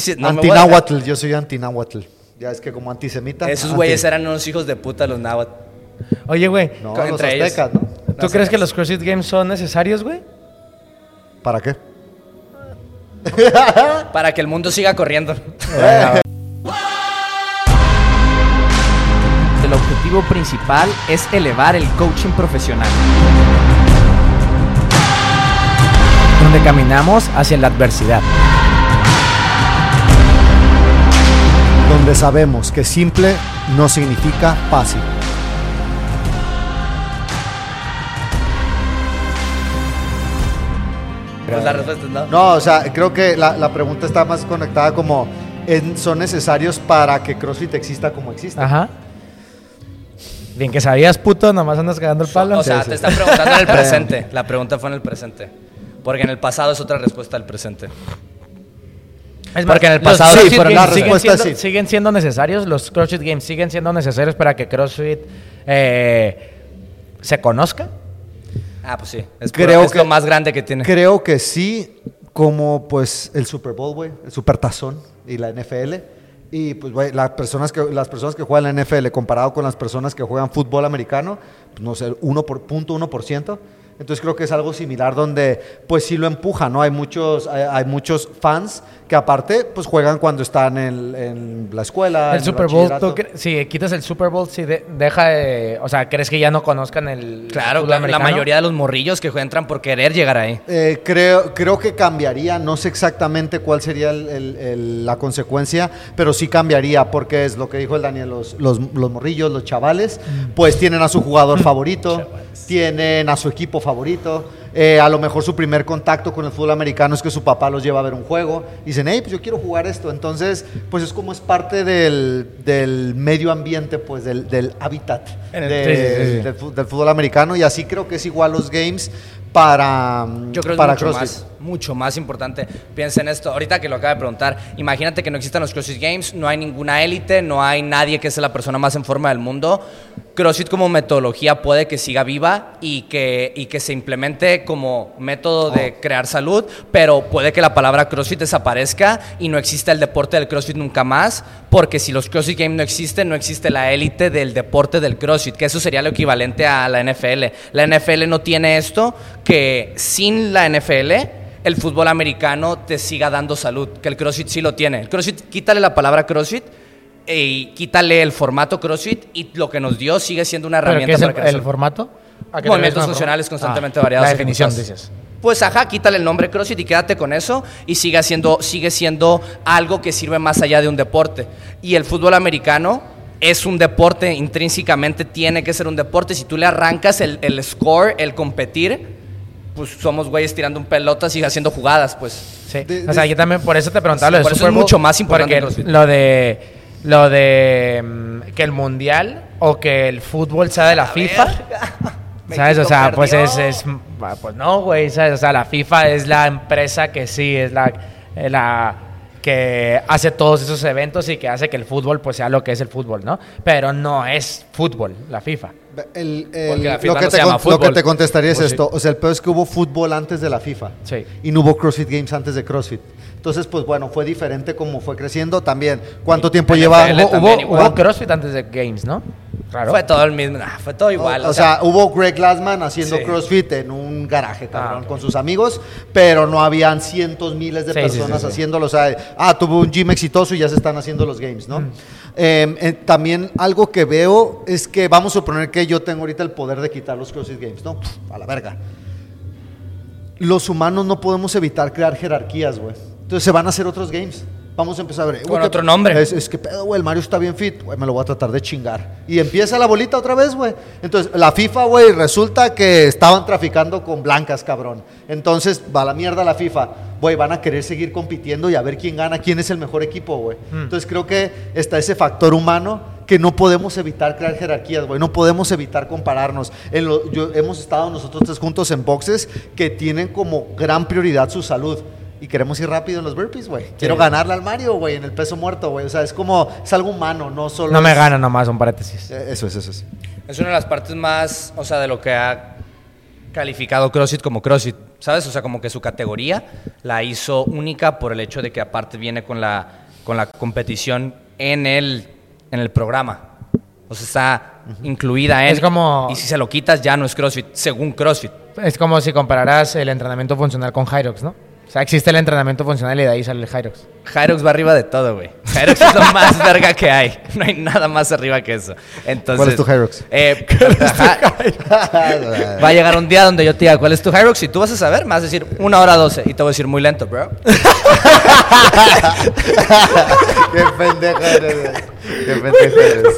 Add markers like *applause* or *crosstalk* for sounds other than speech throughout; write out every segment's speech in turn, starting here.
Sí, no yo soy antinahuatl. Ya es que como antisemita. Esos anti- güeyes eran unos hijos de puta los náhuatl. Oye, güey, No, los ellos. aztecas, ¿no? ¿tú No crees que los CrossFit Games son necesarios, güey? ¿Para qué? *laughs* Para que el mundo siga corriendo. *laughs* El objetivo principal es elevar el coaching profesional. Donde caminamos hacia la adversidad. Donde sabemos que simple no significa fácil. Pues la respuesta es no. No, o sea, creo que la, la pregunta está más conectada como en- son necesarios para que CrossFit exista como existe. Ajá. Bien que sabías, puto, nomás andas cagando el palo. O sea, Sí, sí. te están preguntando en el *laughs* presente. La pregunta fue en el presente. Porque en el pasado es otra respuesta del presente. Es Porque en el los pasado- CrossFit Sí, pero la siguen siendo, sí. siguen siendo necesarios, los CrossFit Games siguen siendo necesarios para que CrossFit eh, se conozca. Ah, pues sí. Es, Creo es que- lo más grande que tiene. Creo que sí, como pues el Super Bowl, güey, el Super Tazón y la NFL. Y pues, güey, las personas, que, las personas que juegan la NFL comparado con las personas que juegan fútbol americano, pues, no sé, 1 por, punto 1%. Entonces creo que es algo similar donde pues sí lo empuja, ¿no? Hay muchos, hay, hay muchos fans que aparte pues juegan cuando están en, en la escuela. en el Super Bowl, ¿tú si quitas el Super Bowl, si de- deja de- O sea, ¿crees que ya no conozcan el Claro, la, la mayoría de los morrillos que entran por querer llegar ahí. Eh, creo, creo que cambiaría, no sé exactamente cuál sería el- el- el- la consecuencia, pero sí cambiaría, porque es lo que dijo el Daniel, los, los, los morrillos, los chavales, pues tienen a su jugador *clears throat* favorito, tienen a su equipo favorito, eh, a lo mejor su primer contacto con el fútbol americano es que su papá los lleva a ver un juego, y dicen, hey, pues yo quiero jugar esto, entonces, pues es como es parte del, del medio ambiente, pues del, del hábitat En el- de- Sí, sí, sí, sí. Del, fútbol americano, y así creo que es igual los games para, Yo creo para es mucho CrossFit. más, mucho más importante. Piensa en esto, ahorita que lo acaba de preguntar, imagínate que no existan los CrossFit Games, no hay ninguna élite, no hay nadie que sea la persona más en forma del mundo. CrossFit como metodología puede que siga viva y que, y que se implemente como método de crear salud, pero puede que la palabra CrossFit desaparezca y no exista el deporte del CrossFit nunca más, porque si los CrossFit Games no existen, no existe la élite del deporte del CrossFit, que eso sería lo equivalente a la NFL. La NFL no tiene esto, que sin la NFL el fútbol americano te siga dando salud, que el CrossFit sí lo tiene. El CrossFit, quítale la palabra CrossFit y quítale el formato CrossFit y lo que nos dio sigue siendo una ¿Pero herramienta qué es el, para crecer. el formato? ¿A qué te Movimientos funcionales formato? constantemente Ah, variados. La definición, dices. Pues ajá, quítale el nombre CrossFit y quédate con eso y sigue siendo, sigue siendo algo que sirve más allá de un deporte. Y el fútbol americano es un deporte, intrínsecamente tiene que ser un deporte. Si tú le arrancas el, el score, el competir, pues somos güeyes tirando un pelota, sigue haciendo jugadas, pues. Sí. De- o sea, de- yo también por eso te preguntaba Sí, lo de por eso Super es Bowl, mucho más importante porque lo de lo de mm, que el mundial o que el fútbol sea de la FIFA. *laughs* ¿Sabes? O sea, pues es, es pues no, güey, ¿sabes? O sea, la FIFA es la empresa que sí es la eh, la que hace todos esos eventos y que hace que el fútbol pues sea lo que es el fútbol, ¿no? Pero no es fútbol, la FIFA. El- la lo, FIFA que no te, con- lo que te contestaría es Pues sí. esto. O sea, el peor es que hubo fútbol antes de la FIFA. Sí. Y no hubo CrossFit Games antes de CrossFit. Entonces, pues bueno, fue diferente como fue creciendo también. ¿Cuánto tiempo lleva? hubo CrossFit antes de Games, ¿no? Claro. Fue todo el mismo, fue todo igual. o, sea, hubo Greg Glassman haciendo Sí. CrossFit en un garaje, cabrón, Ah, ok. con sus amigos, pero no habían cientos, miles de Sí, sí, sí, personas sí. haciéndolo. O sea, ah, tuvo un gym exitoso y ya se están haciendo los games, ¿no? Mm. Eh, eh, también algo que veo es que vamos a suponer que yo tengo ahorita el poder de quitar los CrossFit Games, ¿no? Pff, a la verga. Los humanos no podemos evitar crear jerarquías, güey. Entonces se van a hacer otros games. Vamos a empezar a ver. Con güey, ¿qué- otro nombre. Es, es que pedo, güey, el Mario está bien fit. Güey, me lo voy a tratar de chingar. Y empieza la bolita otra vez, güey. Entonces, la FIFA, güey, resulta que estaban traficando con blancas, cabrón. Entonces, va a la mierda la FIFA. Güey, van a querer seguir compitiendo y a ver quién gana, quién es el mejor equipo, güey. Entonces, creo que está ese factor humano que no podemos evitar crear jerarquías, güey. No podemos evitar compararnos. En lo- yo- hemos estado nosotros tres juntos en boxes que tienen como gran prioridad su salud. Y queremos ir rápido en los burpees, güey. Quiero ganarle al Mario, güey, en el peso muerto, güey. O sea, es como, es algo humano, no solo. No me es- gana nomás, un paréntesis. Eh, Eso es, eso es. Es una de las partes más, o sea, de lo que ha calificado CrossFit como CrossFit. ¿sabes? O sea, como que su categoría la hizo única por el hecho de que aparte viene con la, con la competición en el, en el programa. O sea, está incluida en... Es como- Y si se lo quitas ya no es CrossFit, según CrossFit. Es como si compararas el entrenamiento funcional con Hyrox, ¿no? O sea, existe el entrenamiento funcional y de ahí sale el Hyrox. Hyrox va arriba de todo, güey. Hyrox es lo más verga que hay. No hay nada más arriba que eso. Entonces, ¿Cuál es tu Hyrox? Eh. *laughs* Va a llegar un día donde yo te diga, ¿cuál es tu Hyrox? Y tú vas a saber, me vas a decir una hora doce. Y te voy a decir muy lento, bro. *laughs* Qué pendejo eres. Qué pendejo eres.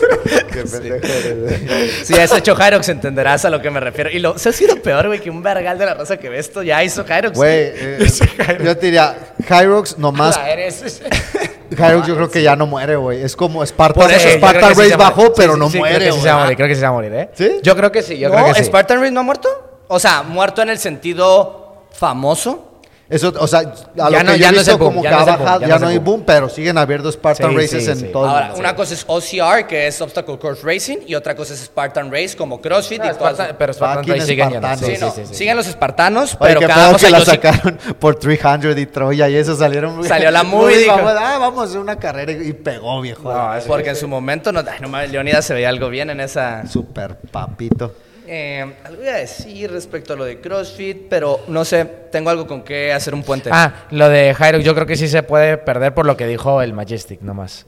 Qué pendejo eres. Si has hecho Hyrox, entenderás a lo que me refiero. Y lo, ¿se ha sido peor, güey, que un vergal de la raza que ve esto ya hizo Hyrox? Güey, eh, *laughs* yo te diría, Hyrox nomás. Ah, eres- *laughs* Hyrox yo creo que ya no muere, güey. Es como Spartan, Por eso, yo Spartan creo que sí Race bajó, pero no muere, Creo que sí se va a morir, creo que sí se va a morir, ¿eh? ¿Sí? Yo creo que sí, yo ¿No? creo que sí. ¿Spartan Race no ha muerto? O sea, muerto en el sentido famoso. Eso, o sea, a Ya lo no- que ya yo he no es el visto boom, como ya que no ha boom, bajado, ya no hay boom. boom, pero siguen habiendo Spartan Sí, Races sí, en sí. todo el Ahora, mundo. una cosa es OCR, que es Obstacle Course Racing, y otra cosa es Spartan Race, como CrossFit y todas- Spartan- pero Spartan Fucking Race siguen yendo. espartanos. Sí, Sí, no, sí, sí, sí. siguen los espartanos, Oye, pero qué cada que la sacaron por 300 y Troya y eso salieron. *laughs* Salió la muy movie, dijo. vamos, ah, vamos a hacer una carrera y pegó, viejo. Porque en su momento, no, no Leonidas se veía algo bien en esa... Super papito. Eh, algo iba a decir respecto a lo de CrossFit, pero no sé, tengo algo con qué hacer un puente. Ah, lo de Hyrox yo creo que sí se puede perder por lo que dijo el Majestic nomás.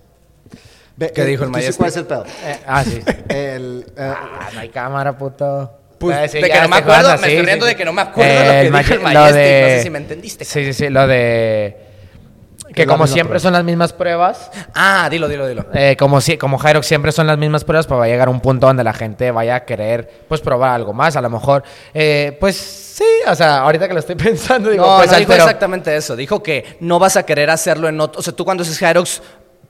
Ve, ¿Qué eh, dijo el ¿tú sí Majestic? ¿Cuál es el pedo? Eh, ah, sí. *laughs* El, Ah, no hay cámara, puto. Pues, sí, de ya que no me estoy acuerdo, me sí, estoy sí, riendo de que no me acuerdo lo que dijo Maje- el Majestic, de- no sé si me entendiste. Sí, sí, sí, lo de... Que como siempre prueba. son las mismas pruebas, Ah, dilo, dilo, dilo. eh, como, si, como Hyrox siempre son las mismas pruebas, pues va a llegar un punto donde la gente vaya a querer pues probar algo más. A lo mejor, eh, pues sí, o sea, ahorita que lo estoy *laughs* pensando, digo, no, pues no dijo exactamente eso. Dijo que no vas a querer hacerlo en otro. O sea, tú cuando haces Hyrox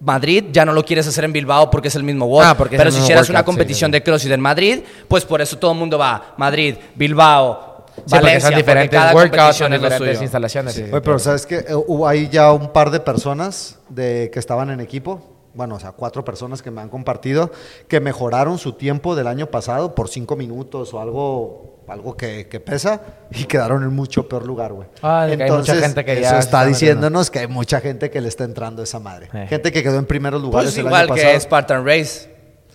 Madrid ya no lo quieres hacer en Bilbao porque es el mismo workout. Ah, Pero si hicieras una workout, sí, competición sí. de CrossFit en Madrid, pues por eso todo el mundo va. Madrid, Bilbao, Sí, porque Valencia. son diferentes cada workouts, son diferentes suyo. instalaciones. sí, sí, Oye, pero ¿sabes qué? Eh, hubo ahí ya un par de personas de, que estaban en equipo, bueno, o sea, cuatro personas que me han compartido, que mejoraron su tiempo del año pasado por cinco minutos o algo, algo que, que pesa y quedaron en mucho peor lugar, güey. Ah, de que hay mucha gente que ya eso se está está metiendo. diciéndonos que hay mucha gente que le está entrando esa madre. Eh. Gente que quedó en primeros lugares Pues el igual año que pasado. Spartan Race.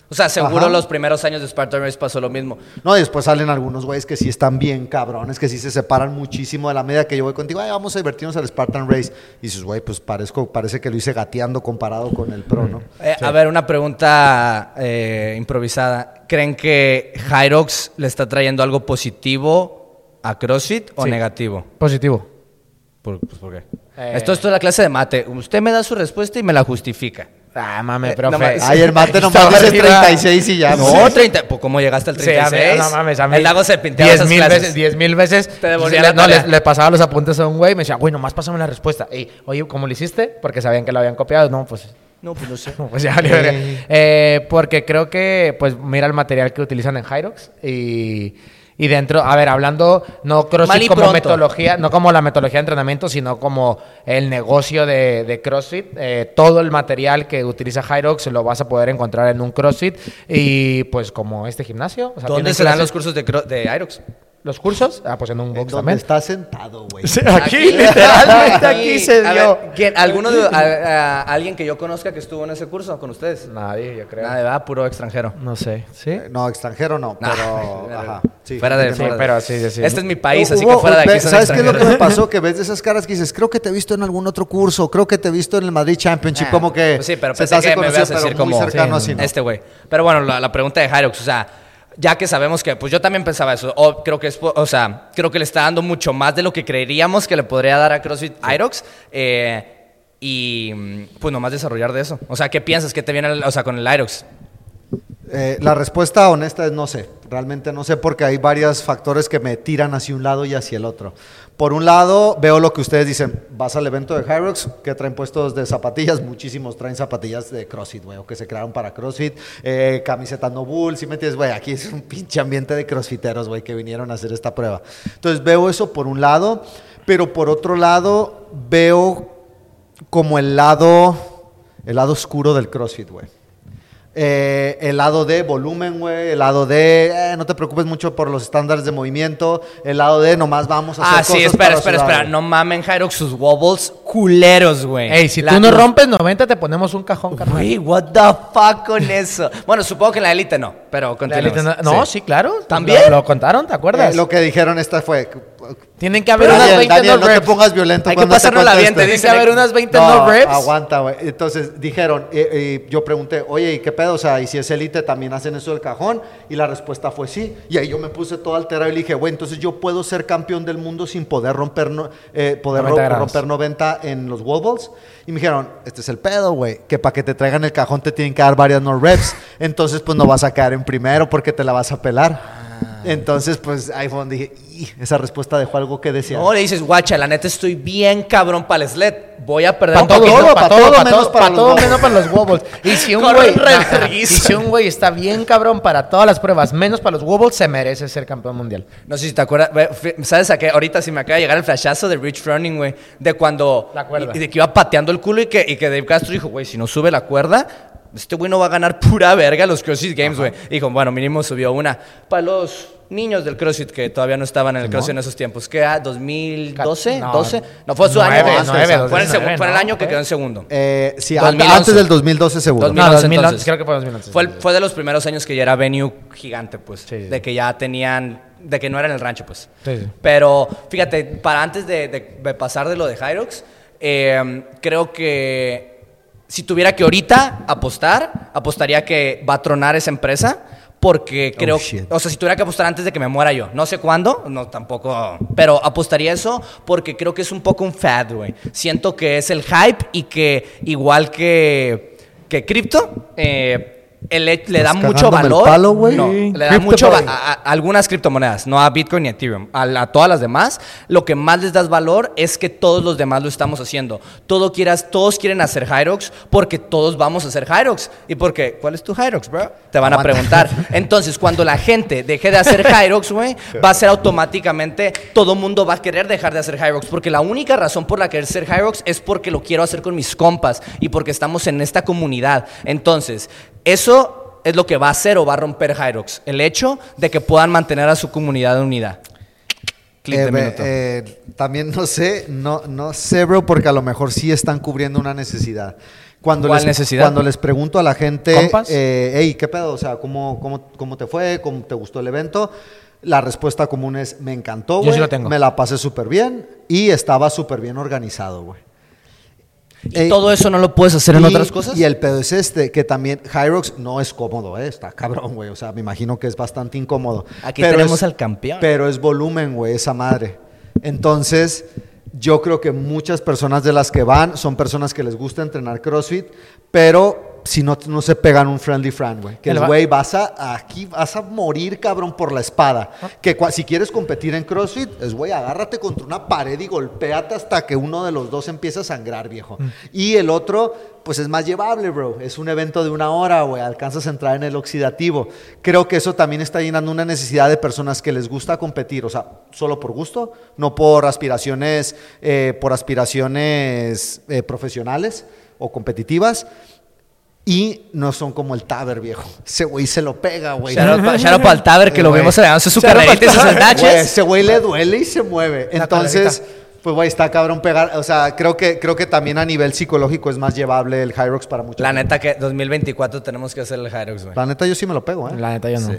O sea, seguro Ajá. los primeros años de Spartan Race pasó lo mismo. No, y después salen algunos güeyes que sí están bien cabrones, que sí se separan muchísimo de la media que yo voy contigo, ay, vamos a divertirnos al Spartan Race. Y dices, güey, pues parezco, parece que lo hice gateando comparado con el pro, ¿no? Eh, A ver, una pregunta eh, improvisada. ¿Creen que Hyrox le está trayendo algo positivo a CrossFit o Sí. negativo? Positivo. ¿Por, pues, ¿por qué? Eh. Esto, esto es la clase de mate. Usted me da su respuesta y me la justifica. Ah, mames, Eh, profe. no mames. *laughs* Ay, el mate nomás Estaba dice arriba. 36 y ya. No, pues. 30. Pues, ¿Cómo llegaste al Sí, a 36? mí, no mames, a mí. El lago se pinteaba 10 esas mil clases. veces, 10 mil veces. Te devolvía le, la no, le, le pasaba los apuntes a un güey y me decía, güey, nomás pásame la respuesta. Y, oye, ¿cómo lo hiciste? Porque sabían que lo habían copiado. No, pues. No, pues no sé. no, *laughs* pues ya. Eh, porque creo que, pues, mira el material que utilizan en Hyrox y. Y dentro, a ver, hablando no CrossFit como pronto. metodología, no como la metodología de entrenamiento, sino como el negocio de, de CrossFit. Eh, todo el material que utiliza Hyrox lo vas a poder encontrar en un CrossFit y pues como este gimnasio. O sea, ¿Dónde tienen se dan clases- los cursos de, de Hyrox? ¿Los cursos? Ah, pues en un En box también. está sentado, güey. Sí, aquí, literalmente, aquí se A dio. ver, ¿quién- ¿Alguno de, a- a- alguien que yo conozca que estuvo en ese curso con ustedes? Nadie, yo creo. Nada, ¿verdad? Puro extranjero. No sé, ¿sí? Eh, No, extranjero no, Nah, pero. *laughs* ajá, sí, fuera de, Sí, fuera de- pero sí, sí, sí. Este es mi país, Hubo- así que fuera de aquí ¿Sabes qué es lo que me pasó? Que ves de esas caras que dices, creo que te he visto en algún otro curso, creo que te he visto en el Madrid Championship, Ah, como que pues sí, pero se pensé hace que me ibas a decir como cercano sí, así, ¿no? este güey. Pero bueno, la, la pregunta de Hyrox, o sea, ya que sabemos que, pues yo también pensaba eso, o creo que es, o sea, creo que le está dando mucho más de lo que creeríamos que le podría dar a CrossFit Hyrox. eh, y pues nomás desarrollar de eso. O sea, ¿qué piensas? ¿Qué te viene, el- o sea, con el Hyrox? Eh, la respuesta honesta es no sé, realmente no sé porque hay varios factores que me tiran hacia un lado y hacia el otro. Por un lado, veo lo que ustedes dicen, vas al evento de Hyrox, que traen puestos de zapatillas, muchísimos traen zapatillas de CrossFit, güey, o que se crearon para CrossFit, eh, camisetas no bull, si me entiendes, güey, aquí es un pinche ambiente de crossfiteros, güey, que vinieron a hacer esta prueba. Entonces veo eso por un lado, pero por otro lado veo como el lado, el lado oscuro del CrossFit, güey. Eh, el lado de volumen, güey. El lado de eh, no te preocupes mucho por los estándares de movimiento. El lado de nomás vamos a hacer Ah, sí, cosas espera, para espera, sudar, espera. güey. No mamen, Hyrox, sus wobbles culeros, güey. Ey, si La- tú no rompes 90, te ponemos un cajón, carnal. Güey, what the fuck con eso. Bueno, supongo que en la élite no, pero La continuemos. élite no, no, sí, claro. ¿También? Lo, lo contaron, ¿te acuerdas? Eh, lo que dijeron esta fue. Tienen que haber Daniel, unas 20 Daniel, no no te pongas violento. Hay que pasárnosla cuento bien, te. Tienen que haber unas 20 No, no, reps. aguanta, güey. Entonces dijeron, eh, eh, yo pregunté, oye, ¿y qué pedo? O sea, ¿y si es élite también hacen eso del cajón? Y la respuesta fue sí. Y ahí yo me puse todo alterado y le dije, güey, entonces yo puedo ser campeón del mundo sin poder romper, no- eh, poder 90 ro- grados. romper 90 en los wall balls. Y me dijeron, este es el pedo, güey, que para que te traigan el cajón te tienen que dar varias no reps. Entonces, pues no vas a quedar en primero porque te la vas a pelar. Entonces, pues ahí fue donde dije, "Y", esa respuesta dejó algo que desear. No, le dices, guacha, la neta estoy bien cabrón para el sled. Voy a perder Para todo, para pa' todo, para todo, para todo menos para los wobbles. *laughs* Y si un güey, y si un güey está bien cabrón para todas las pruebas, menos para los wobbles, se merece ser campeón mundial. No sé si te acuerdas, ¿sabes a qué? Ahorita sí me acaba de llegar el flashazo de Rich Froning, güey. De cuando... La cuerda. Y, y de que iba pateando el culo y que, y que Dave Castro dijo, güey, si no sube la cuerda, este güey no va a ganar *laughs* pura verga los CrossFit Games, güey. Dijo, bueno, mínimo subió una. Para los niños del CrossFit que todavía no estaban en el CrossFit en esos tiempos, ¿qué? ah, ¿2012? No, ¿12? No, fue su año. fue, en el 2009, segu- fue en el ¿no? año que quedó en segundo. Eh, sí, 2011. antes del 2012 seguro. 2011 no, 2011, entonces. creo que fue 2011. Fue, el- fue de los primeros años que ya era venue gigante, pues. Sí. De que ya tenían. De que no era en el rancho, pues. Sí, sí. Pero fíjate, para antes de, de- de pasar de lo de Hyrox, eh, creo que si tuviera que ahorita apostar, apostaría que va a tronar esa empresa. Porque creo, shit. o sea, si tuviera que apostar antes de que me muera yo, no sé cuándo, no tampoco, pero apostaría eso porque creo que es un poco un fad, güey. Siento que es el hype y que igual que que cripto, eh, el le da Estás mucho valor. palo, no, le da mucho va- a, a algunas criptomonedas, no a Bitcoin ni a Ethereum, a, todas las demás. Lo que más les das valor es que todos los demás lo estamos haciendo. Todo quieras, todos quieren hacer Hyrox porque todos vamos a hacer Hyrox. ¿Y porque ¿Cuál es tu Hyrox, bro? Te van a preguntar. *laughs* Entonces, cuando la gente deje de hacer Hyrox, güey, va a ser automáticamente todo mundo va a querer dejar de hacer Hyrox. Porque la única razón por la que hacer Hyrox es porque lo quiero hacer con mis compas y porque estamos en esta comunidad. Entonces, eso es lo que va a hacer o va a romper Hyrox. El hecho de que puedan mantener a su comunidad unida. Clip Eh, de ve- minuto. eh, también no sé, no, no sé, bro, porque a lo mejor sí están cubriendo una necesidad. Cuando ¿Cuál les, necesidad? Cuando les pregunto a la gente, ¿Compas? eh, hey, ¿qué pedo? O sea, ¿cómo, cómo, ¿cómo te fue? ¿Cómo te gustó el evento? La respuesta común es, me encantó, Yo güey. sí lo tengo. Me la pasé súper bien y estaba súper bien organizado, güey. ¿Y eh, todo eso no lo puedes hacer en Y- otras cosas? Y el pedo es este, que también Hyrox no es cómodo, ¿eh? está cabrón, güey. O sea, me imagino que es bastante incómodo. Aquí tenemos es- al campeón. Pero es volumen, güey, esa madre. Entonces, yo creo que muchas personas de las que van son personas que les gusta entrenar CrossFit, pero si no, no se pegan un friendly friend, güey. Que El güey, vas a, aquí vas a morir, cabrón, por la espada. Ah. Que si quieres competir en CrossFit, es, güey, agárrate contra una pared y golpéate hasta que uno de los dos empiece a sangrar, viejo. Mm. Y el otro, pues es más llevable, bro. Es un evento de una hora, güey. Alcanzas a entrar en el oxidativo. Creo que eso también está llenando una necesidad de personas que les gusta competir, o sea, solo por gusto, no por aspiraciones, eh, por aspiraciones eh, profesionales o competitivas. Y no son como el Taber, viejo. Ese güey se lo pega, güey. Shout out pa- shout out para el Taber que lo carrerita y sus Taber. Güey, snatches. Ese güey le duele y se mueve. La Entonces, pues güey, está cabrón pegar. O sea, creo que, creo que también a nivel psicológico es más llevable el Hyrox para muchos. La neta que 2024 tenemos que hacer el Hyrox, güey. La neta, yo sí me lo pego, ¿eh? La neta, yo no. Sí.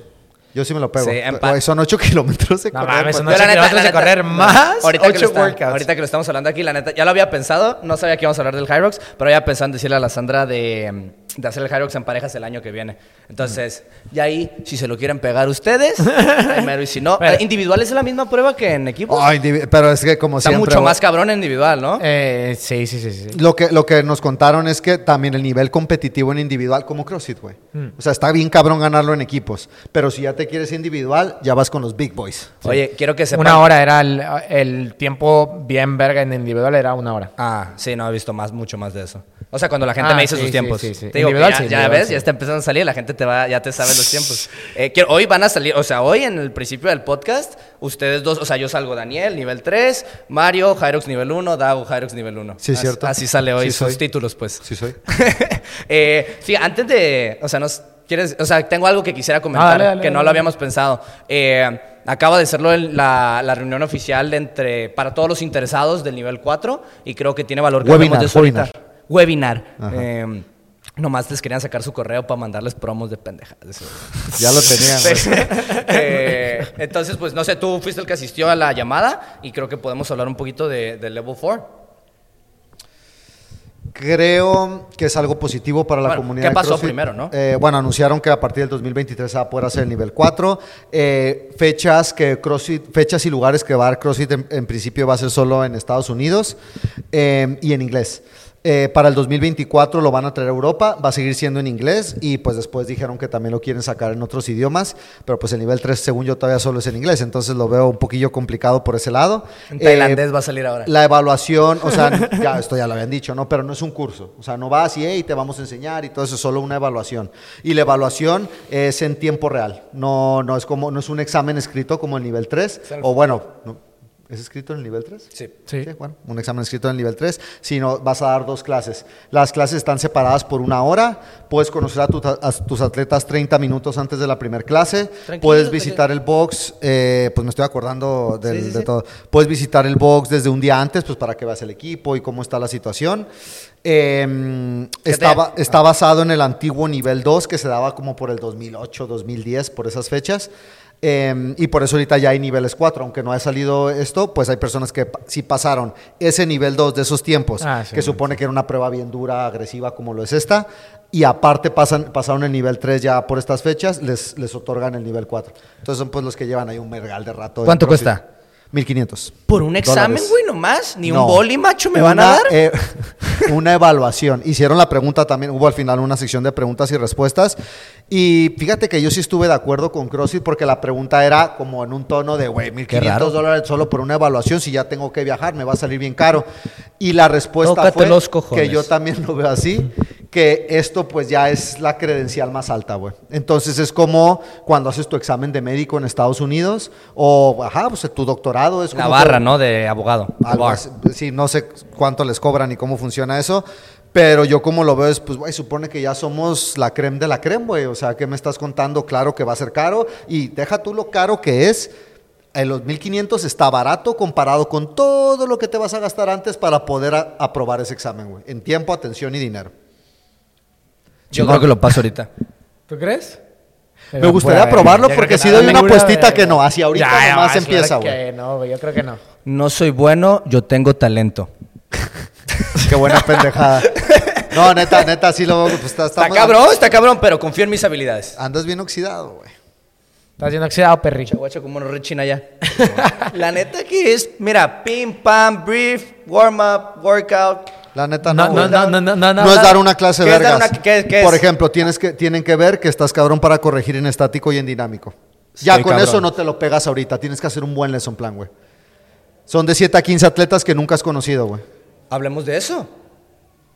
Yo sí me lo pego. Sí, son 8 *laughs* kilómetros de No correr, mames, no Yo, ocho kilómetros de correr más ahorita que, lo ocho está- workouts. ahorita que lo estamos hablando aquí, la neta, ya lo había pensado, no sabía que íbamos a hablar del Hyrox, pero había pensado en decirle a la Sandra de, de hacer el Hyrox en parejas el año que viene. Entonces, ya ahí, si se lo quieren pegar ustedes, *laughs* primero, y si no, Pero- eh, ¿individual es la misma prueba que en equipo? Ay, pero es que como Está siempre... mucho güey, más cabrón en individual, ¿no? Eh, sí, sí, sí, sí. Lo que, lo que nos contaron es que también el nivel competitivo en individual, como CrossFit, güey. Mm. O sea, está bien cabrón ganarlo en equipos. Pero si ya te quieres individual, ya vas con los big boys. Oye, quiero que sepan... Una hora era el, el tiempo bien verga en individual, era una hora. Ah, sí, no, he visto más, mucho más de eso. O sea, cuando la gente Ah, me dice sí, sus tiempos. sí, sí. Te digo, ya, ves, ya está empezando a salir, la gente te va, ya te sabe los tiempos. *laughs* Eh, quiero- hoy van a salir, o sea, hoy en el principio del podcast, ustedes dos, o sea, yo salgo Daniel, nivel 3, Mario, Hyrox nivel 1, Dago, Hyrox nivel 1. Sí, Así- cierto. Así sale hoy sus soy. títulos, pues. Sí, soy. *laughs* eh, sí, antes de, o sea, nos quieres, o sea, tengo algo que quisiera comentar Ah, dale, dale, que no dale. lo habíamos pensado. Eh, acaba de serlo la, la reunión oficial entre para todos los interesados del nivel 4 y creo que tiene valor que Webinar, de. Webinar. Eh, nomás les querían sacar su correo para mandarles promos de pendejadas. *laughs* Ya lo tenían. Eh, entonces, pues no sé, tú fuiste el que asistió a la llamada y creo que podemos hablar un poquito de, de Level 4. Creo que es algo positivo para la Bueno, comunidad. ¿qué de pasó CrossFit. primero, no? Eh, bueno, anunciaron que a partir del 2023 se va a poder hacer el nivel 4. Eh, fechas que CrossFit, fechas y lugares que va a dar CrossFit en, en principio va a ser solo en Estados Unidos eh, y en inglés. Eh, para el 2024 lo van a traer a Europa, va a seguir siendo en inglés y pues después dijeron que también lo quieren sacar en otros idiomas, pero pues el nivel 3 según yo todavía solo es en inglés, entonces lo veo un poquillo complicado por ese lado. En Eh, tailandés va a salir ahora. la evaluación, o sea, *laughs* ya esto ya lo habían dicho, ¿no? Pero no es un curso. O sea, no vas y hey, te vamos a enseñar y todo eso, es solo una evaluación. Y la evaluación es en tiempo real. No, no es como, no es un examen escrito como el nivel 3. O bueno, ¿no? ¿Es escrito en el nivel 3? Sí. Sí. bueno, un examen escrito en el nivel 3, sino vas a dar dos clases. Las clases están separadas por una hora, puedes conocer a, tu- a tus atletas 30 minutos antes de la primera clase, Tranquilo, puedes tranquilo. visitar el box, eh, pues me estoy acordando del- Sí, sí, de sí. todo. Puedes visitar el box desde un día antes, pues para que veas el equipo y cómo está la situación. Eh, ¿Qué está, te- ba- está basado en el antiguo nivel 2 que se daba como por el 2008, 2010, por esas fechas. Eh, y por eso ahorita ya hay niveles 4, aunque no haya salido esto, pues hay personas que sí pasaron ese nivel 2 de esos tiempos, Ah, sí, que sí, supone que era una prueba bien dura, agresiva como lo es esta, y aparte pasan, pasaron el nivel 3 ya por estas fechas, les, les otorgan el nivel 4. Entonces son pues los que llevan ahí un mergal de rato. ¿Cuánto cuesta? 1500. ¿Por un examen, güey, nomás? ¿Ni No. un boli, macho, me van a Una, dar? eh, *laughs* una evaluación. Hicieron la pregunta también, hubo al final una sección de preguntas y respuestas. Y fíjate que yo sí estuve de acuerdo con CrossFit porque la pregunta era como en un tono de, güey, 1500 dólares solo por una evaluación, si ya tengo que viajar, me va a salir bien caro. Y la respuesta Tócate fue los cojones. que yo también *laughs* lo veo así, que esto pues ya es la credencial más alta, güey. Entonces es como cuando haces tu examen de médico en Estados Unidos o, ajá, pues tu doctorado es La como barra, tu- ¿no? De abogado. algo. Sí, no sé cuánto les cobran y cómo funciona eso. Pero yo como lo veo es, pues, güey, supone que ya somos la creme de la creme, güey. O sea, ¿qué me estás contando? Claro que va a ser caro. Y deja tú lo caro que es. En los 1500 está barato comparado con todo lo que te vas a gastar antes para poder aprobar ese examen, güey. En tiempo, atención y dinero. Yo creo que lo paso ahorita. ¿Tú crees? Me gustaría probarlo porque si doy una apuestita que no. Así ahorita Ya, nomás ya, empieza, güey. que No, güey, yo creo que no. No soy bueno, yo tengo talento. Qué buena pendejada. No, neta, neta, sí lo. Pues, está, cabrón, está cabrón, pero confío en mis habilidades. Andas bien oxidado, güey. Estás bien oxidado, perrillo. Guacho, como no rechina ya. *laughs* La neta que es, mira, pim, pam, brief, warm up, workout. La neta No, no. no, no, no, no, no, no, No es dar una clase de ¿Qué es dar vergas. una- qué- qué es? Por ejemplo, tienes que, tienen que ver que estás cabrón para corregir en estático y en dinámico. ya Estoy con cabrón. eso no te lo pegas ahorita. Tienes que hacer un buen lesson plan, güey. Son de 7 a 15 atletas que nunca has conocido, güey. Hablemos de eso.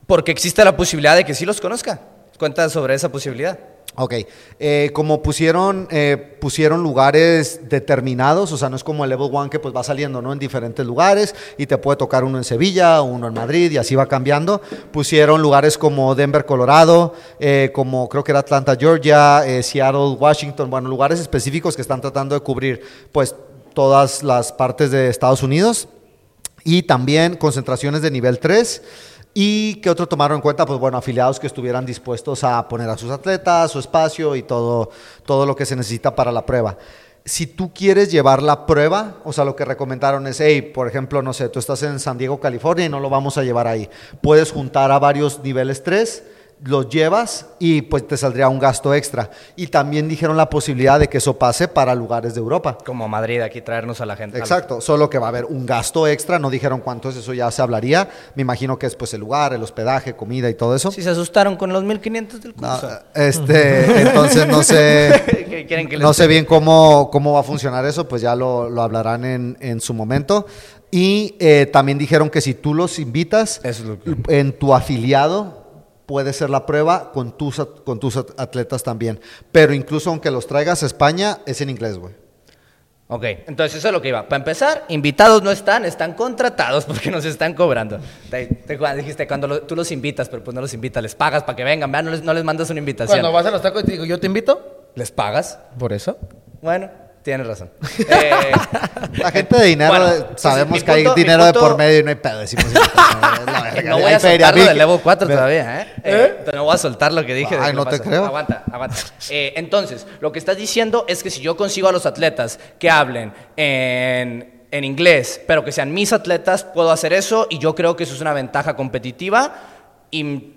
Porque existe la posibilidad de que sí los conozca. Cuenta sobre esa posibilidad. Ok, eh, como pusieron, eh, pusieron lugares determinados, o sea, no es como el Level One que pues va saliendo, ¿no? En diferentes lugares y te puede tocar uno en Sevilla, uno en Madrid y así va cambiando. Pusieron lugares como Denver, Colorado, eh, como creo que era Atlanta, Georgia, Seattle, Washington, bueno, lugares específicos que están tratando de cubrir pues todas las partes de Estados Unidos y también concentraciones de nivel 3. ¿Y qué otro tomaron en cuenta? Pues bueno, afiliados que estuvieran dispuestos a poner a sus atletas, su espacio y todo, todo lo que se necesita para la prueba. Si tú quieres llevar la prueba, o sea, lo que recomendaron es, hey, por ejemplo, no sé, tú estás en San Diego, California y no lo vamos a llevar ahí. Puedes juntar a varios niveles 3, los llevas y pues te saldría un gasto extra. Y también dijeron la posibilidad de que eso pase para lugares de Europa. Como Madrid, aquí traernos a la gente. Exacto, solo que va a haber un gasto extra, no dijeron cuánto es, eso ya se hablaría. Me imagino que es pues el lugar, el hospedaje, comida y todo eso. Si se asustaron con los 1500 del No, curso. este, *laughs* entonces no sé, ¿Qué quieren que les no sé bien cómo, cómo va a funcionar eso, pues ya lo, lo hablarán en, en su momento. Y eh, también dijeron que si tú los invitas Eso es lo que- en tu afiliado, puede ser la prueba con tus, at- con tus at- atletas también. Pero incluso aunque los traigas a España, es en inglés, güey. Ok, entonces eso es lo que iba. Para empezar, invitados no están, están contratados *laughs* porque nos están cobrando. Te, te- dijiste, cuando lo- tú los invitas, pero pues no los invitas, les pagas para que vengan, ¿verdad? No les, no les mandas una invitación. Cuando vas a los tacos y te digo, yo te invito. ¿Les pagas? Por eso. Bueno, tienes razón. *laughs* Eh, La gente de dinero, Bueno, eh, entonces, sabemos que hay punto- dinero de por medio y no hay pedo. Decimos, *laughs* la verga, no voy a soltar lo del Level 4 Ve- todavía, ¿eh? Eh, No voy a soltar lo que dije. de Ay, que no te creo. Aguanta, aguanta. Eh, entonces, lo que estás diciendo es que si yo consigo a los atletas que hablen en, en inglés, pero que sean mis atletas, puedo hacer eso y yo creo que eso es una ventaja competitiva. Y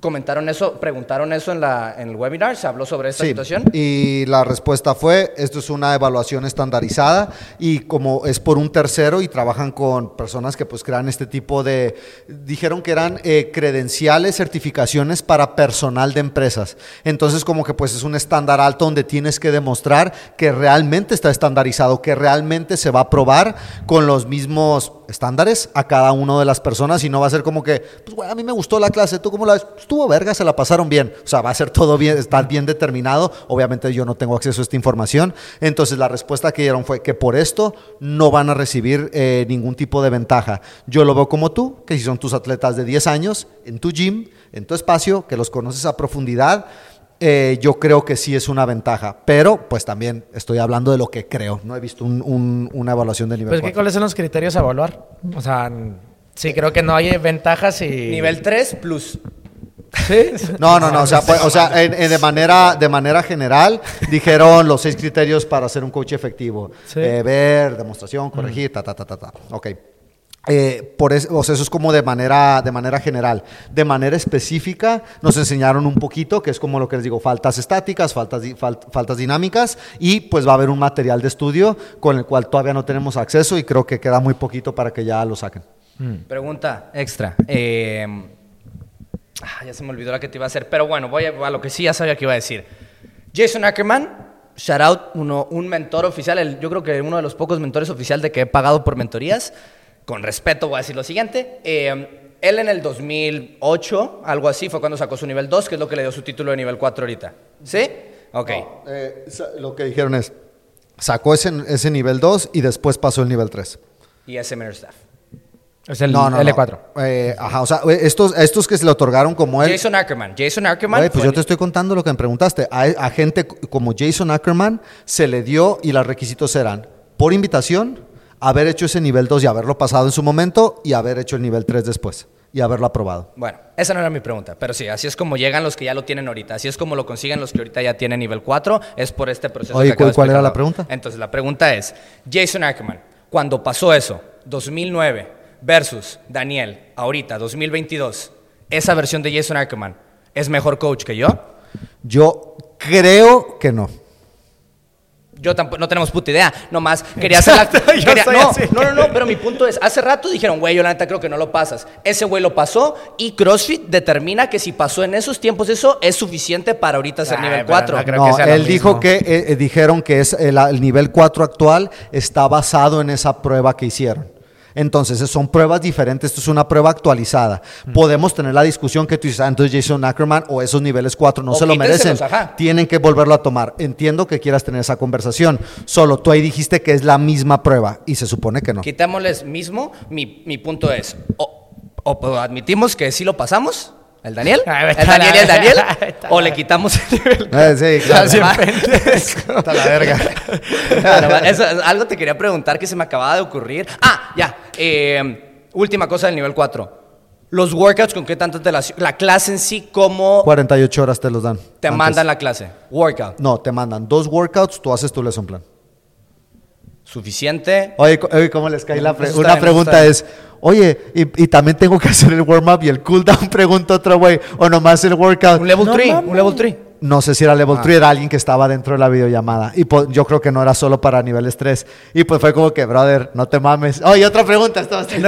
comentaron eso, preguntaron eso en, la, en el webinar, se habló sobre esta Sí, situación. y la respuesta fue, esto es una evaluación estandarizada y como es por un tercero y trabajan con personas que pues crean este tipo de, dijeron que eran eh, credenciales, certificaciones para personal de empresas. Entonces como que pues es un estándar alto donde tienes que demostrar que realmente está estandarizado, que realmente se va a probar con los mismos estándares a cada una de las personas y no va a ser como que, pues güey, a mí me gustó la clase, ¿tú cómo la ves? Estuvo verga, se la pasaron bien. O sea, va a ser todo bien, estar bien determinado. Obviamente yo no tengo acceso a esta información. Entonces la respuesta que dieron fue que por esto no van a recibir eh, ningún tipo de ventaja. Yo lo veo como tú, que si son tus atletas de 10 años, en tu gym, en tu espacio, que los conoces a profundidad, eh, yo creo que sí es una ventaja. Pero pues también estoy hablando de lo que creo. No he visto un- un- una evaluación de nivel Pues, ¿qué, 4. ¿cuáles son los criterios a evaluar? O sea, sí, creo que no hay ventajas y... Nivel 3 plus. ¿Sí? No, no, no, o sea, pues, o sea en- en de, manera, de manera general dijeron los seis criterios para ser un coach efectivo. Sí. Eh, ver, demostración, corregir, ta, ta, ta, ta, ta. Ok. Eh, por eso, o sea, eso es como de manera, de manera general. De manera específica nos enseñaron un poquito, que es como lo que les digo, faltas estáticas, faltas, fal- faltas dinámicas, y pues va a haber un material de estudio con el cual todavía no tenemos acceso y creo que queda muy poquito para que ya lo saquen. Pregunta extra. Eh, ya se me olvidó la que te iba a hacer, pero bueno, voy a, a lo que sí ya sabía que iba a decir. Jason Ackerman, shout out, uno, un mentor oficial, el- yo creo que uno de los pocos mentores oficial de que he pagado por mentorías. Con respeto voy a decir lo siguiente. eh, él en el 2008, algo así, fue cuando sacó su nivel 2, que es lo que le dio su título de nivel 4 ahorita. ¿Sí? Ok. Eh, lo que dijeron es, sacó ese, ese nivel 2 y después pasó el nivel 3. Y ese menor staff. Es el no, no, no. L4. Eh, ajá, o sea, estos, estos que se le otorgaron como él. Jason Ackerman. Jason Ackerman. Güey, pues yo te estoy contando lo que me preguntaste. A, a gente como Jason Ackerman se le dio y los requisitos eran por invitación, haber hecho ese nivel 2 y haberlo pasado en su momento y haber hecho el nivel 3 después y haberlo aprobado. Bueno, esa no era mi pregunta, pero sí, así es como llegan los que ya lo tienen ahorita, así es como lo consiguen los que ahorita ya tienen nivel 4, es por este proceso. Oye, que ¿cuál era la pregunta? Entonces, la pregunta es, Jason Ackerman, cuando pasó eso, 2009 versus Daniel, ahorita, 2022, esa versión de Jason Ackerman, ¿es mejor coach que yo? Yo creo que no. Yo tampoco, no tenemos puta idea. Nomás quería hacer la. *laughs* Quería- no, no, no, no, pero mi punto es: hace rato dijeron, güey, yo la neta creo que no lo pasas. Ese güey lo pasó y CrossFit determina que si pasó en esos tiempos eso es suficiente para ahorita ser Ay, nivel pero 4. no creo no, que sea lo él dijo mismo. que eh, eh, dijeron que es el, el nivel 4 actual está basado en esa prueba que hicieron. Entonces, son pruebas diferentes, esto es una prueba actualizada. Mm. Podemos tener la discusión que tú dices, ah, entonces Jason Ackerman o esos niveles 4 no O se lo merecen. ajá. Tienen que volverlo a tomar. Entiendo que quieras tener esa conversación. Solo tú ahí dijiste que es la misma prueba y se supone que no. Quitémosles mismo. Mi, mi punto es: o, o admitimos que sí lo pasamos, el Daniel, vete el la Daniel y el Daniel, *laughs* o la- le quitamos el nivel Eh, *laughs* sí, *laughs* claro. Está la verga. Bueno, va, eso- algo te quería preguntar que se me acababa de ocurrir. Ah, ya. eh, última cosa del nivel 4. Los workouts, ¿con qué tanto te las... La clase en sí, ¿cómo 48 horas te los dan. te antes. mandan la clase? Workout. No, te mandan dos workouts, tú haces tu lesson plan. Suficiente. Oye, oye, ¿cómo les cae la pre- Una pregunta es, oye, y, y también tengo que *laughs* hacer el warm-up y el cooldown, *laughs* pregunta otro güey, o nomás el workout. Un level No 3, mames. un level 3. No sé si era Ah. level 3, era alguien que estaba dentro de la videollamada. Y pues, yo creo que no era solo para niveles 3. Y pues fue como que, brother, no te mames. Oye, otra pregunta. Esto va a estar-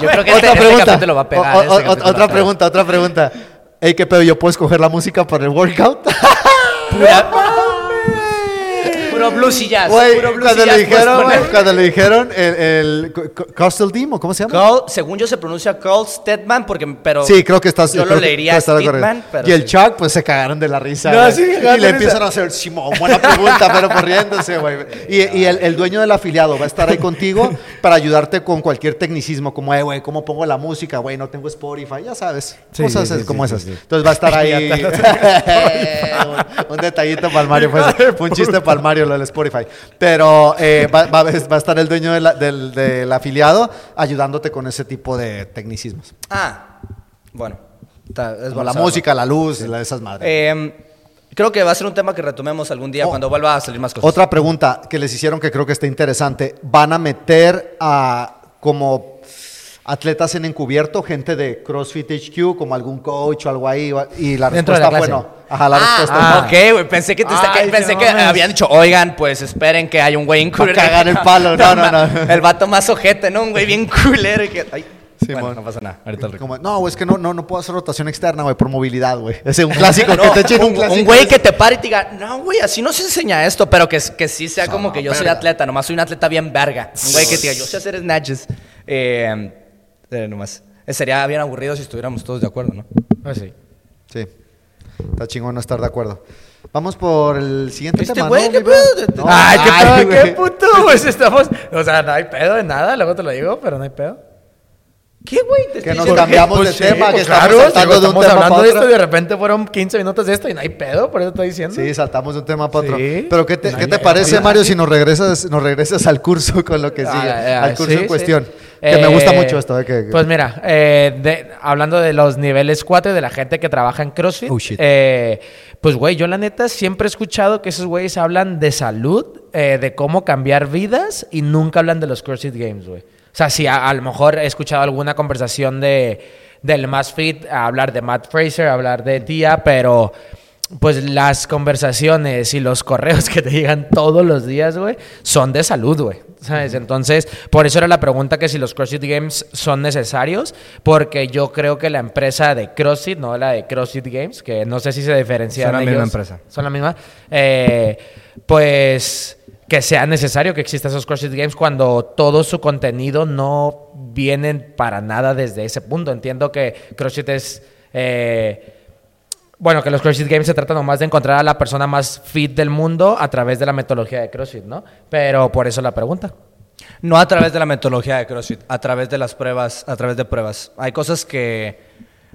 Yo creo que este- este capítulo va a pegar, O- o- este otra pegar. pregunta, otra pregunta. Ey, ¿qué pedo? ¿Yo puedo escoger la música para el workout? Puro blues y jazz. Güey, puro blues cuando y le jazz dijeron, güey, cuando le dijeron el, el C- C- Castle Dim, ¿o cómo se llama? Carl, según yo se pronuncia Carl Stedman, porque, pero Sí, creo que estás. yo creo lo leería Stedman, pero Y el sí. Chuck, pues se cagaron de la risa. No, sí, y le empiezan a hacer, Simón, buena pregunta, pero corriéndose, güey. Y, y el, el dueño del afiliado va a estar ahí contigo para ayudarte con cualquier tecnicismo, como, eh, güey, ¿cómo pongo la música? Güey, no tengo Spotify, ya sabes. Sí, cosas sí, sí, como sí, esas. sí, sí. Entonces va a estar ahí. *laughs* un, *laughs* un detallito para el Mario, pues, *laughs* fue un chiste para el Mario del Spotify. Pero eh, va, va- va a estar el dueño de la- del, del afiliado ayudándote con ese tipo de tecnicismos. Ah, bueno. está- es Como bueno la saberlo. música, la luz, la de esas madres. Eh, creo que va a ser un tema que retomemos algún día Oh. cuando vuelva a salir más cosas. Otra pregunta que les hicieron que creo que está interesante. ¿Van a meter a como atletas en encubierto, gente de CrossFit HQ, como algún coach o algo ahí? Y la Dentro respuesta la fue no. Ajá, la respuesta Ah, no. ok, güey. Pensé que, te está- Ay, pensé no que mames. habían dicho, oigan, pues esperen que haya un güey en Va a culero. cagar el palo. *laughs* No, no, no. El vato más ojete, ¿no? Un güey bien culero. y que- ay, Sí, bueno, no pasa nada. Ahorita Como, no, güey, es que no, no, no puedo hacer rotación externa, güey, por movilidad, güey. Ese es un clásico que te echen un un, clásico. un güey que te pare y te diga, no, güey, así no se enseña esto, pero que, que sí sea como que yo soy atleta, nomás soy un atleta bien verga. Un güey que te diga, yo sé hacer snatches. Eh, eh, nomás. Eh, sería bien aburrido si estuviéramos todos de acuerdo, ¿no? Pues sí. Sí. Está chingón no estar de acuerdo. Vamos por el siguiente Este tema, güey, ¿no, ¿qué pedo? No, ay, qué ay, pedo, qué puto. Pues estamos. O sea, no hay pedo de nada, luego te lo digo, pero no hay pedo. ¿Qué, güey? Te Que nos cambiamos Pues de tema, que pues estamos claro, saltando de un estamos tema hablando de esto y de repente fueron 15 minutos de esto y no hay pedo, por eso estoy diciendo. Sí, saltamos de un tema para otro. Sí. Pero ¿qué te, No ¿qué te parece, Mario, si nos regresas, nos regresas al curso con lo que sigue? Ah, ah, al curso sí, en sí. cuestión. Que me gusta Eh, mucho esto. eh, que- Pues mira, eh, de- hablando de los niveles 4 de la gente que trabaja en CrossFit, Oh, shit. eh, pues güey, yo la neta siempre he escuchado que esos güeyes hablan de salud, de cómo cambiar vidas y nunca hablan de los CrossFit Games, güey. O sea, si a, a lo mejor he escuchado alguna conversación de del más fit, a hablar de Matt Fraser, a hablar de Tia, pero pues las conversaciones y los correos que te llegan todos los días, güey, son de salud, güey. ¿Sabes? Entonces, por eso era la pregunta que si los CrossFit Games son necesarios, porque yo creo que la empresa de CrossFit, no la de CrossFit Games, que no sé si se diferencian Son la misma empresa. Son la misma. eh, pues que sea necesario que existan esos CrossFit Games cuando todo su contenido no viene para nada desde ese punto. Entiendo que CrossFit es... eh, bueno, que los CrossFit Games se trata nomás de encontrar a la persona más fit del mundo a través de la metodología de CrossFit, ¿no? Pero por eso la pregunta. No a través de la metodología de CrossFit, a través de las pruebas, a través de pruebas. Hay cosas que,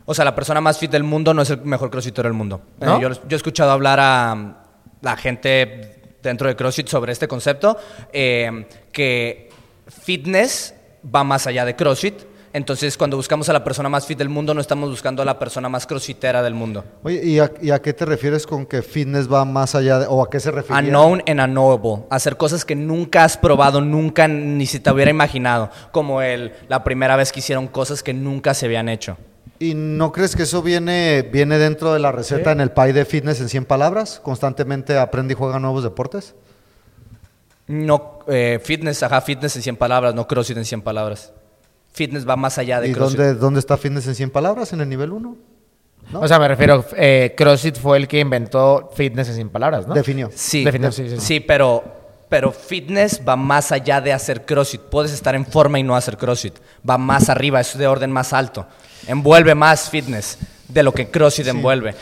o sea, la persona más fit del mundo no es el mejor crossfitero del mundo. Eh, ¿No? yo, yo he escuchado hablar a la gente dentro de CrossFit sobre este concepto, eh, que fitness va más allá de CrossFit. Entonces, cuando buscamos a la persona más fit del mundo, no estamos buscando a la persona más crossfitera del mundo. Oye, ¿y a, y a qué te refieres con que fitness va más allá de, o a qué se refiere? Unknown and unknowable. Hacer cosas que nunca has probado, nunca ni se te hubiera imaginado. Como el, la primera vez que hicieron cosas que nunca se habían hecho. ¿Y no crees que eso viene, viene dentro de la receta en el pie de fitness en 100 palabras? ¿Constantemente aprende y juega nuevos deportes? No, eh, fitness, ajá, fitness en 100 palabras, no CrossFit en 100 palabras. Fitness va más allá de ¿Y CrossFit. dónde, dónde está fitness en 100 palabras? ¿En el nivel 1? ¿No? O sea, me refiero, eh, CrossFit fue el que inventó fitness en sin palabras, ¿no? Definió. Sí, Definió, sí, sí, sí. sí, pero, pero fitness va más allá de hacer CrossFit. Puedes estar en forma y no hacer CrossFit. Va más arriba, es de orden más alto. Envuelve más fitness de lo que CrossFit envuelve.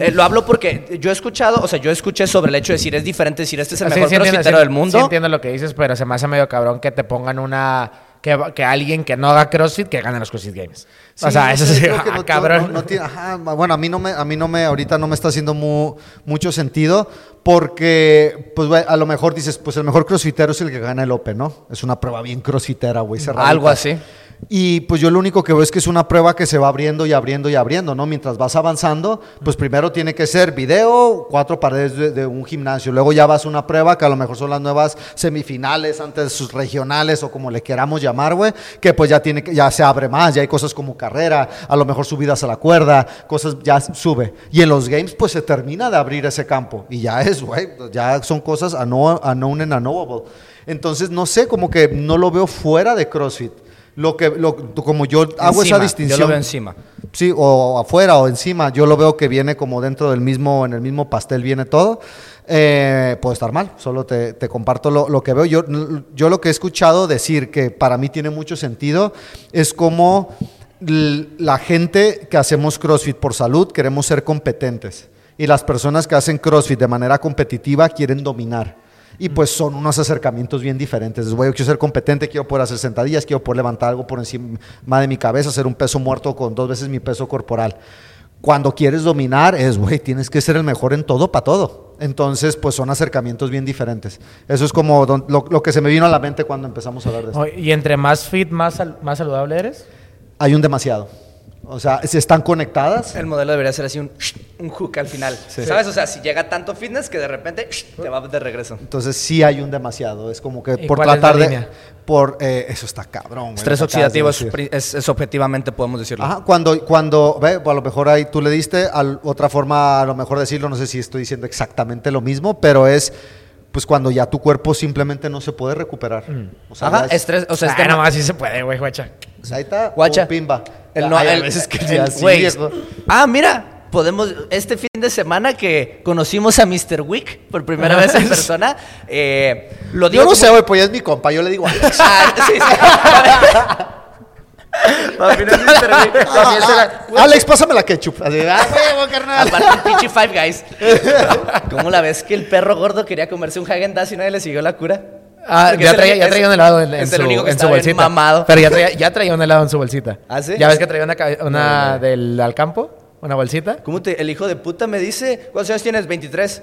Eh, lo hablo porque yo he escuchado, o sea, yo escuché sobre el hecho de decir es diferente decir este es el Sí, mejor sí entiendo, crossfitero sí- del mundo. Sí entiendo lo que dices, pero se me hace medio cabrón que te pongan una... Que, que alguien que no haga CrossFit que gane los CrossFit Games. o sea, eso sí, ah, no- cabrón. no- no tiene- ajá, bueno, a mí no me, a mí no me, ahorita no me está haciendo mu- mucho sentido porque, pues, a lo mejor dices, pues el mejor crossfitero es el que gana el Open, ¿no? Es una prueba bien crossfitera, güey. Algo así. Y pues yo lo único que veo es que es una prueba que se va abriendo y abriendo y abriendo, ¿no? Mientras vas avanzando, pues primero tiene que ser video, cuatro paredes de, de un gimnasio. Luego ya vas a una prueba que a lo mejor son las nuevas semifinales, antes sus regionales o como le queramos llamar, güey, que pues ya tiene ya se abre más, ya hay cosas como carrera, a lo mejor subidas a la cuerda, cosas ya sube. Y en los games pues se termina de abrir ese campo y ya es, güey, ya son cosas unknown and unknowable. Entonces no sé, como que no lo veo fuera de CrossFit. Lo que, lo, como yo hago Encima, esa distinción. Yo lo veo encima. Sí, o afuera o encima, yo lo veo que viene como dentro del mismo, en el mismo pastel viene todo. Eh, puede estar mal, solo te, te comparto lo, lo que veo. Yo, yo lo que he escuchado decir que para mí tiene mucho sentido es como la gente que hacemos CrossFit por salud queremos ser competentes y las personas que hacen CrossFit de manera competitiva quieren dominar. Y pues son unos acercamientos bien diferentes. Güey, yo quiero ser competente, quiero poder hacer sentadillas, quiero poder levantar algo por encima de mi cabeza, hacer un peso muerto con dos veces mi peso corporal. Cuando quieres dominar es, güey, tienes que ser el mejor en todo para todo. Entonces, pues son acercamientos bien diferentes. Eso es como don- lo, lo que se me vino a la mente cuando empezamos a hablar de esto. Y entre más fit, más, más saludable eres. Hay un demasiado. O sea, se están conectadas. El modelo debería ser así un, un hook al final. ¿Sabes? O sea, si llega tanto fitness que de repente te va de regreso. Entonces sí hay un demasiado. Es como que ¿Y por cuál es la tratar de... línea? Por, eh, eso está cabrón. güey, Estrés oxidativo es, es- es objetivamente, podemos decirlo. Ajá, cuando, cuando, ve, a lo mejor ahí tú le diste, al- otra forma a lo mejor decirlo, no sé si estoy diciendo exactamente lo mismo, pero es pues cuando ya tu cuerpo simplemente no se puede recuperar. O sea, Ajá, es- estrés, o sea, es ah, de- nomás sí se puede, güey, guacha. pues ahí está, Guacha. pimba. El no, Ay, a el- veces que el- ya así. Ah, mira, podemos. Este fin de semana que conocimos a Mr. Wick por primera vez en persona, eh, lo digo. Yo no como- sé, güey, pues ya es mi compa, yo le digo Alex. *laughs* Ah, sí, sí. Papi, no es Mr. Wick. También *laughs* se la- Alex, pásame la ketchup. Así, ah, *laughs* huevo, carnal. Aparte, un pinche Five Guys. ¿Cómo la ves que el perro gordo quería comerse un Hagen Dazs y nadie le siguió la cura? Ah, Porque ya traía, ya es- traía un helado en, en su, el único que en su bolsita. mamado. Pero ya traía, ya traía un helado en su bolsita. *laughs* ¿Ah, sí? ¿Ya ves que traía una, una del al campo? ¿Una bolsita? ¿Cómo te, el hijo de puta me dice, ¿cuántos años tienes? 23.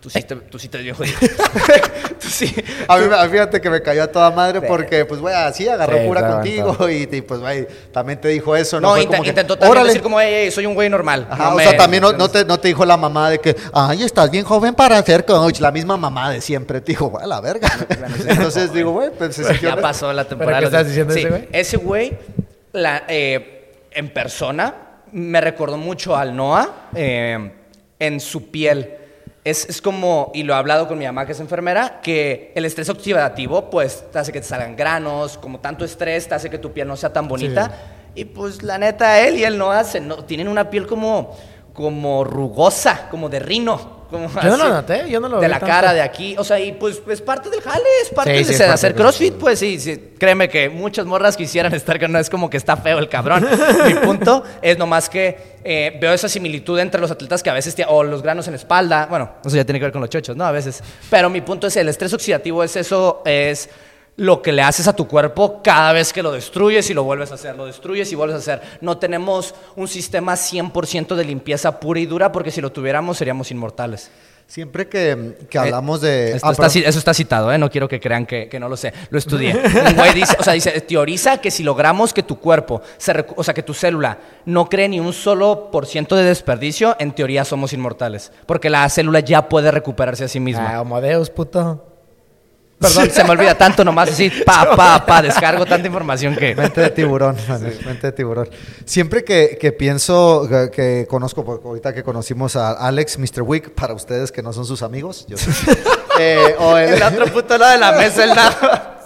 Tú sí te, tú sí te viejo. *laughs* tú sí. A mí, fíjate que me cayó a toda madre porque, pues, güey, así agarró Sí, cura claro, contigo claro. *laughs* y, y, pues, güey, también te dijo eso. No, No, Fue int- como que, intentó también "Órale". decir como, "Ey, ey, soy un güey normal. Ajá, No o me- sea, también no, no te, no te dijo la mamá de que, ay, estás bien joven para ser coach. La misma mamá de siempre. Te dijo, güey, a la verga. *laughs* Entonces digo, güey, pues se sintió- Ya pasó la temporada. qué estás diciendo Sí, ese güey? Ese güey, la, eh, en persona, me recordó mucho al Noah eh, en su piel. Es, es como, y lo he hablado con mi mamá que es enfermera, que el estrés oxidativo pues te hace que te salgan granos, como tanto estrés te hace que tu piel no sea tan bonita. Y pues la neta, él y él no hacen, no, tienen una piel como, como rugosa, como de rino. Como Yo no lo noté, yo no lo De vi la tanto. cara, de aquí, o sea, y pues es parte del jale, es parte Sí, de, sí, es de parte hacer crossfit, pues sí, sí, créeme que muchas morras quisieran estar, que no es como que está feo el cabrón. *laughs* Mi punto es nomás que eh, veo esa similitud entre los atletas que a veces, o los granos en la espalda, bueno, eso ya tiene que ver con los chochos, ¿no? A veces. Pero mi punto es el estrés oxidativo es eso, es lo que le haces a tu cuerpo cada vez que lo destruyes y lo vuelves a hacer, lo destruyes y vuelves a hacer. No tenemos un sistema 100% de limpieza pura y dura porque si lo tuviéramos seríamos inmortales. Siempre que, que hablamos de... Eh, Esto ah, está perdón. ci- eso está citado, ¿eh? No quiero que crean que, que no lo sé. Lo estudié. *laughs* Un güey dice, o sea, dice, teoriza que si logramos que tu cuerpo, se recu- o sea, que tu célula no cree ni un solo por ciento de desperdicio, en teoría somos inmortales. Porque la célula ya puede recuperarse a sí misma. Ah, Homodeus, puto. Perdón, se me olvida tanto nomás así, pa, *laughs* pa, pa, descargo tanta información que... Mente de tiburón, man, mente de tiburón. Siempre que, que pienso, que, que conozco, porque ahorita que conocimos a Alex, Mr. Wick, para ustedes que no son sus amigos, yo sí. *laughs* Eh, o el- El otro puto lado de la mesa, el nada.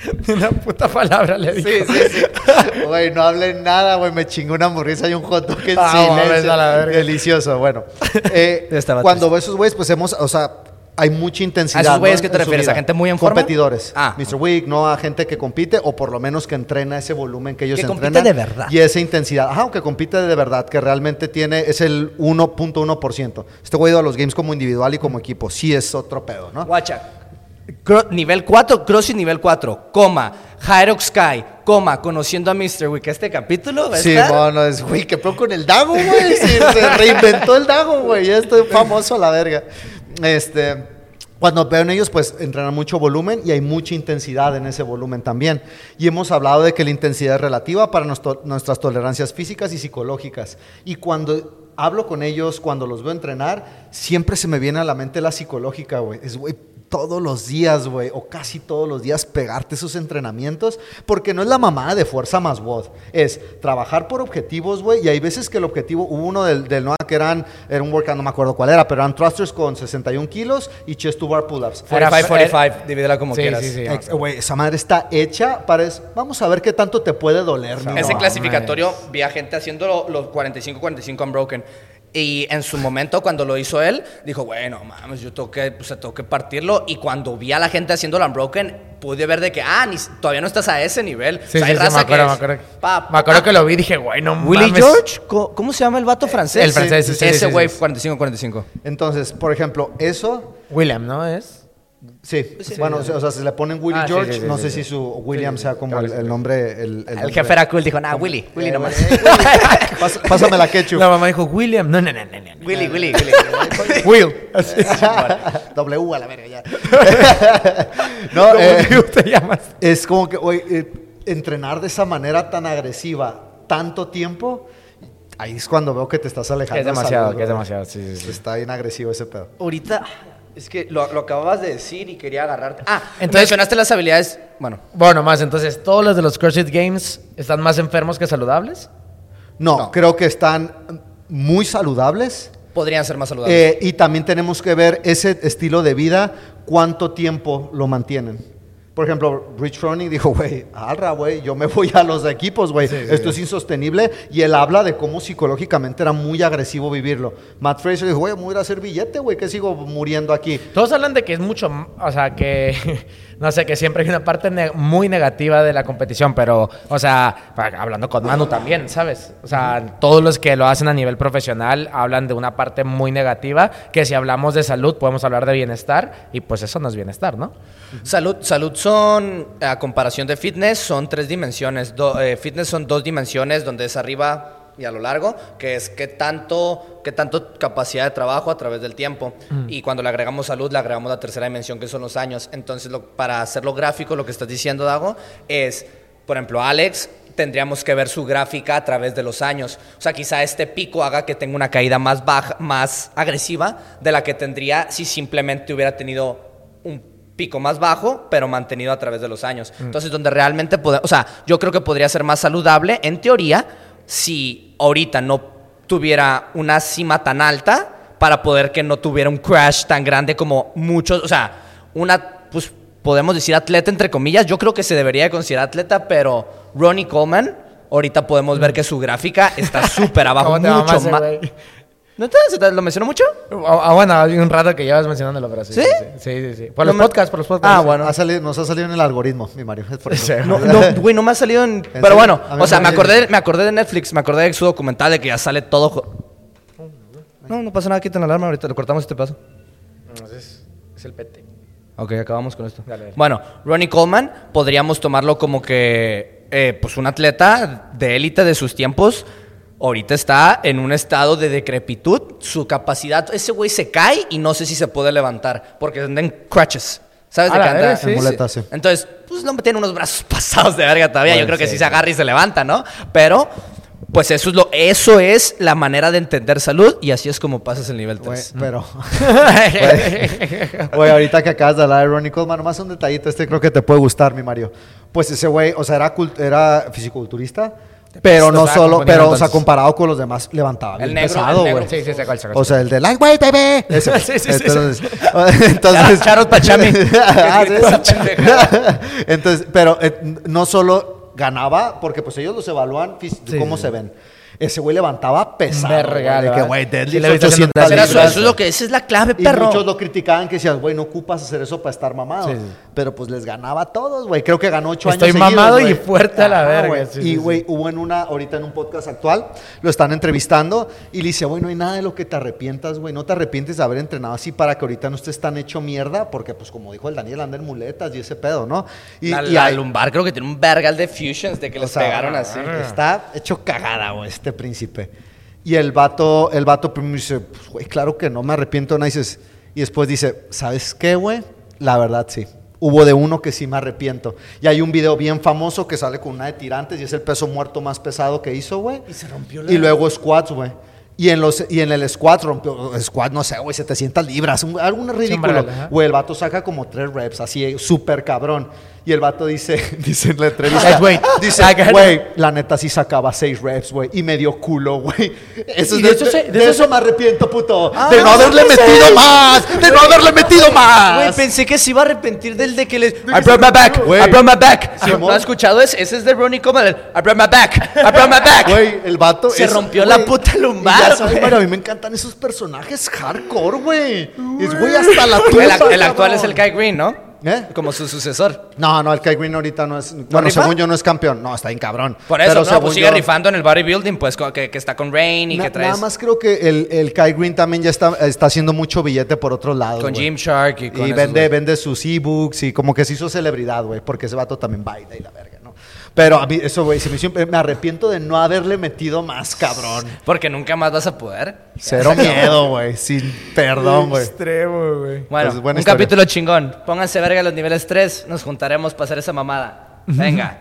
*laughs* Una puta palabra le dijo. Sí, sí, sí. Güey, no hablen nada, güey. Me chingó una hamburguesa y un hot dog en Ah, silencio. a la verga. Delicioso, bueno. Eh, cuando veo esos güeyes, pues hemos, o sea, hay mucha intensidad. ¿A esos güeyes ¿no? qué te refieres? vida. ¿A gente muy en forma? Competidores. Ah. Mr. Wick, no a gente que compite o por lo menos que entrena ese volumen que ellos Que compite entrenan. de verdad. Y esa intensidad. Ajá, aunque compite de verdad, que realmente tiene, es el 1.1%. Este güey ido a los games como individual y como equipo. Sí es otro pedo, ¿no? Guacha. Cro- nivel 4, CrossFit nivel 4, coma, Hyrox Sky, coma, conociendo a Mr. Wick. Este capítulo a Sí, estar- bueno, es, güey, que pedo con el Dago, güey. Sí, se reinventó el Dago, güey. Ya estoy famoso a la verga. Este, cuando veo en ellos, pues entrenan mucho volumen y hay mucha intensidad en ese volumen también. Y hemos hablado de que la intensidad es relativa para nuestro- nuestras tolerancias físicas y psicológicas. Y cuando hablo con ellos, cuando los veo entrenar, siempre se me viene a la mente la psicológica, güey. Es, güey, todos los días, güey, o casi todos los días pegarte esos entrenamientos, porque no es la mamada de fuerza más WOD, es trabajar por objetivos, güey, y hay veces que el objetivo, hubo uno del, del NOA que eran, era un workout, no me acuerdo cuál era, pero eran thrusters con 61 kilos y chest to bar pull-ups. 45, 45, divídela como Sí, quieras. sí, sí. Güey, esa madre está hecha para, es- vamos a ver qué tanto te puede doler. mi Ese Noah. clasificatorio vi a gente haciendo lo- los 45-45 unbroken. Y en su momento, cuando lo hizo él, dijo, bueno, mames, yo tengo que, pues, tengo que partirlo. Y cuando vi a la gente haciendo el unbroken, pude ver de que, ah, ni, todavía no estás a ese nivel. Sí, O sea, hay sí, sí, raza me acuerdo, que me acuerdo. pa, me acuerdo que lo vi y dije, güey, no Willie mames. George, Co- ¿cómo se llama el vato francés? El francés, sí, sí, Ese sí, güey, sí. 45-45. Entonces, por ejemplo, eso, William, ¿no? Es. Sí, bueno, o sea, o sea, si le ponen Willie Ah, George, sí, sí, no sí, sé sí. si su William sea como claro, el, nombre. El, el El nombre. jefe era cool, dijo, nah, Willy, Willy Eh, nomás. Pásame la ketchup. La mamá dijo, William. No, no, no, no, no. Willy, Willy, Willy. Will. W a la verga ya. no, eh, ¿Cómo te llamas? es como que, eh, entrenar de esa manera tan agresiva tanto tiempo, ahí es cuando veo que te estás alejando. Que es de demasiado, salud, que es demasiado, sí, sí, sí. Está bien agresivo ese pedo. Ahorita, es que lo, lo acababas de decir y quería agarrarte. Ah, Entonces- mencionaste las habilidades. Bueno, Bueno, más, entonces, ¿todos los de los CrossFit Games están más enfermos que saludables? No, No. creo que están muy saludables. podrían ser más saludables. eh, y también tenemos que ver ese estilo de vida, cuánto tiempo lo mantienen. Por ejemplo, Rich Froning dijo, güey, alra, güey, yo me voy a los equipos, güey. Esto es insostenible. Y él habla de cómo psicológicamente era muy agresivo vivirlo. Matt Fraser dijo, güey, me voy a ir a hacer billete, güey, que sigo muriendo aquí. Todos hablan de que es mucho, o sea, que, no sé, que siempre hay una parte muy negativa de la competición, pero, o sea, hablando con Manu también, ¿sabes? O sea, todos los que lo hacen a nivel profesional hablan de una parte muy negativa, que si hablamos de salud podemos hablar de bienestar, y pues eso no es bienestar, ¿no? Salud, salud son, a comparación de fitness, son tres dimensiones. Eh, fitness son dos dimensiones, donde es arriba y a lo largo, que es qué tanto, qué tanto capacidad de trabajo a través del tiempo. Y cuando le agregamos salud, le agregamos la tercera dimensión, que son los años. Entonces, lo- para hacerlo gráfico, lo que estás diciendo, Dago, es, por ejemplo, Alex, tendríamos que ver su gráfica a través de los años. O sea, quizá este pico haga que tenga una caída más baja, más agresiva de la que tendría si simplemente hubiera tenido un pico más bajo, pero mantenido a través de los años. Entonces, donde realmente o sea, yo creo que podría ser más saludable, en teoría, si ahorita no tuviera una cima tan alta para poder que no tuviera un crash tan grande como muchos, o sea, una, pues podemos decir atleta entre comillas, yo creo que se debería de considerar atleta, pero Ronnie Coleman, ahorita podemos ver que su gráfica está súper *laughs* abajo, ¿Cómo te mucho más. ¿No te, lo mencionó mucho? Ah, ah, bueno, hay un rato que llevas mencionándolo, pero sí. ¿Sí? Sí, sí, sí. Por No los me- podcasts, por los podcasts. Ah, bueno. Ha salido- nos ha salido en el algoritmo, mi Mario. es por *laughs* eso. Sí. No, no, güey, no me ha salido en... *laughs* Pero bueno, o sea, me acordé, me acordé de Netflix, me acordé de su documental de que ya sale todo... No, no pasa nada, quiten la alarma, ahorita lo cortamos este paso. Entonces, es el PT. Ok, acabamos con esto. Dale, dale. Bueno, Ronnie Coleman podríamos tomarlo como que, eh, pues un atleta de élite de sus tiempos, ahorita está en un estado de decrepitud, su capacidad, ese güey se cae y no sé si se puede levantar, porque anda en crutches. ¿Sabes de la qué anda? verga, sí. En muletas, sí. Entonces, pues no tiene unos brazos *laughs* pasados de verga todavía. Bueno, Yo creo que sí, sí, se agarra y se levanta, ¿no? Pero, pues eso es lo, eso es la manera de entender salud y así es como pasas el nivel Güey, 3. pero, *laughs* güey, ahorita que acabas de hablar de Ronnie Coleman, nomás un detallito, este creo que te puede gustar, mi Mario. Pues ese güey, o sea, era, era fisiculturista, pero no solo, pero, o sea, entonces. comparado con los demás, levantaba El bien negro, pesado, el negro. güey. Sí, sí, cuál. O sea, el de Lightweight, baby. Ese. Sí, sí, sí, entonces, *laughs* *laughs* entonces Pachami. *laughs* Ah, sí, Esa sí. pendejada. entonces, pero eh, no solo ganaba, porque pues ellos los evalúan Sí, cómo sí. se ven. Ese güey levantaba pesado. Verga, güey, de que, güey, deadlift le he visto haciendo 800 Pero eso, libras. eso es lo que esa es la clave, Y perro. muchos lo criticaban que decían, güey, no ocupas hacer eso para estar mamado. Sí, sí. Pero pues les ganaba a todos, güey. Creo que ganó ocho Estoy años seguidos, mamado y fuerte a la verga, güey. y, güey, hubo en una, ahorita en un podcast actual, lo están entrevistando y le dice, güey, no hay nada de lo que te arrepientas, güey. No te arrepientes de haber entrenado así para que ahorita no estés tan hecho mierda, porque pues como dijo el Daniel, anda en muletas y ese pedo, ¿no? Y, la, y la hay- lumbar creo que tiene un vergal de fusions de que les sea, pegaron así. Está hecho cagada, güey, este príncipe. Y el vato, el vato primero dice, pues, güey, claro que no me arrepiento de nada. Y, dices- y después dice, ¿sabes qué, güey? La verdad, sí. Hubo de uno que sí me arrepiento. Y hay un video bien famoso que sale con una de tirantes y es el peso muerto más pesado que hizo, güey. Y se rompió Y luego squats, güey. Y en, los, y en el squat rompió, squat, no sé, güey, 700 libras, un, algo ridículo. Güey, el vato saca como tres reps, así, súper cabrón. Y el vato dice, *laughs* dice en la entrevista, güey, dice, güey, la neta sí sacaba seis reps, güey, y me dio culo, güey. Eso de de, eso se- de de eso eso se- me arrepiento, puto. Ah, de no haberle metido más, de no haberle metido más. Güey, pensé que se iba a arrepentir del de que les. I brought my back. güey. I brought my back. Simón. ¿No has escuchado ese? Ese es de Ronnie Coleman. el I brought my back. I brought my back. Güey, el vato Se es- rompió la puta lumbar, pero a mí me encantan esos personajes hardcore, güey. Es güey hasta la tumba. El, el actual es el Kai Green, ¿no? ¿Eh? Como su sucesor. No, no, el Kai Green ahorita no es. Bueno, rifa? según yo no es campeón. No, está bien cabrón. Por eso, Pero no, pues sigue yo- rifando en el bodybuilding, pues que, que está con Rain y Na- que traes Nada más creo que el, el Kai Green también ya está, está haciendo mucho billete por otros lados. con. Gymshark y con Y esos, vende, vende sus ebooks y como que se hizo celebridad, güey, porque ese vato también baila y la verga. Pero a mí, eso, güey, se me, hizo- me arrepiento de no haberle metido más, cabrón. Porque nunca más vas a poder. Cero *laughs* miedo, güey, sin perdón, güey. Extremo, güey. Bueno, Pues, un historia. capítulo chingón. Pónganse verga los niveles 3, nos juntaremos para hacer esa mamada. Venga.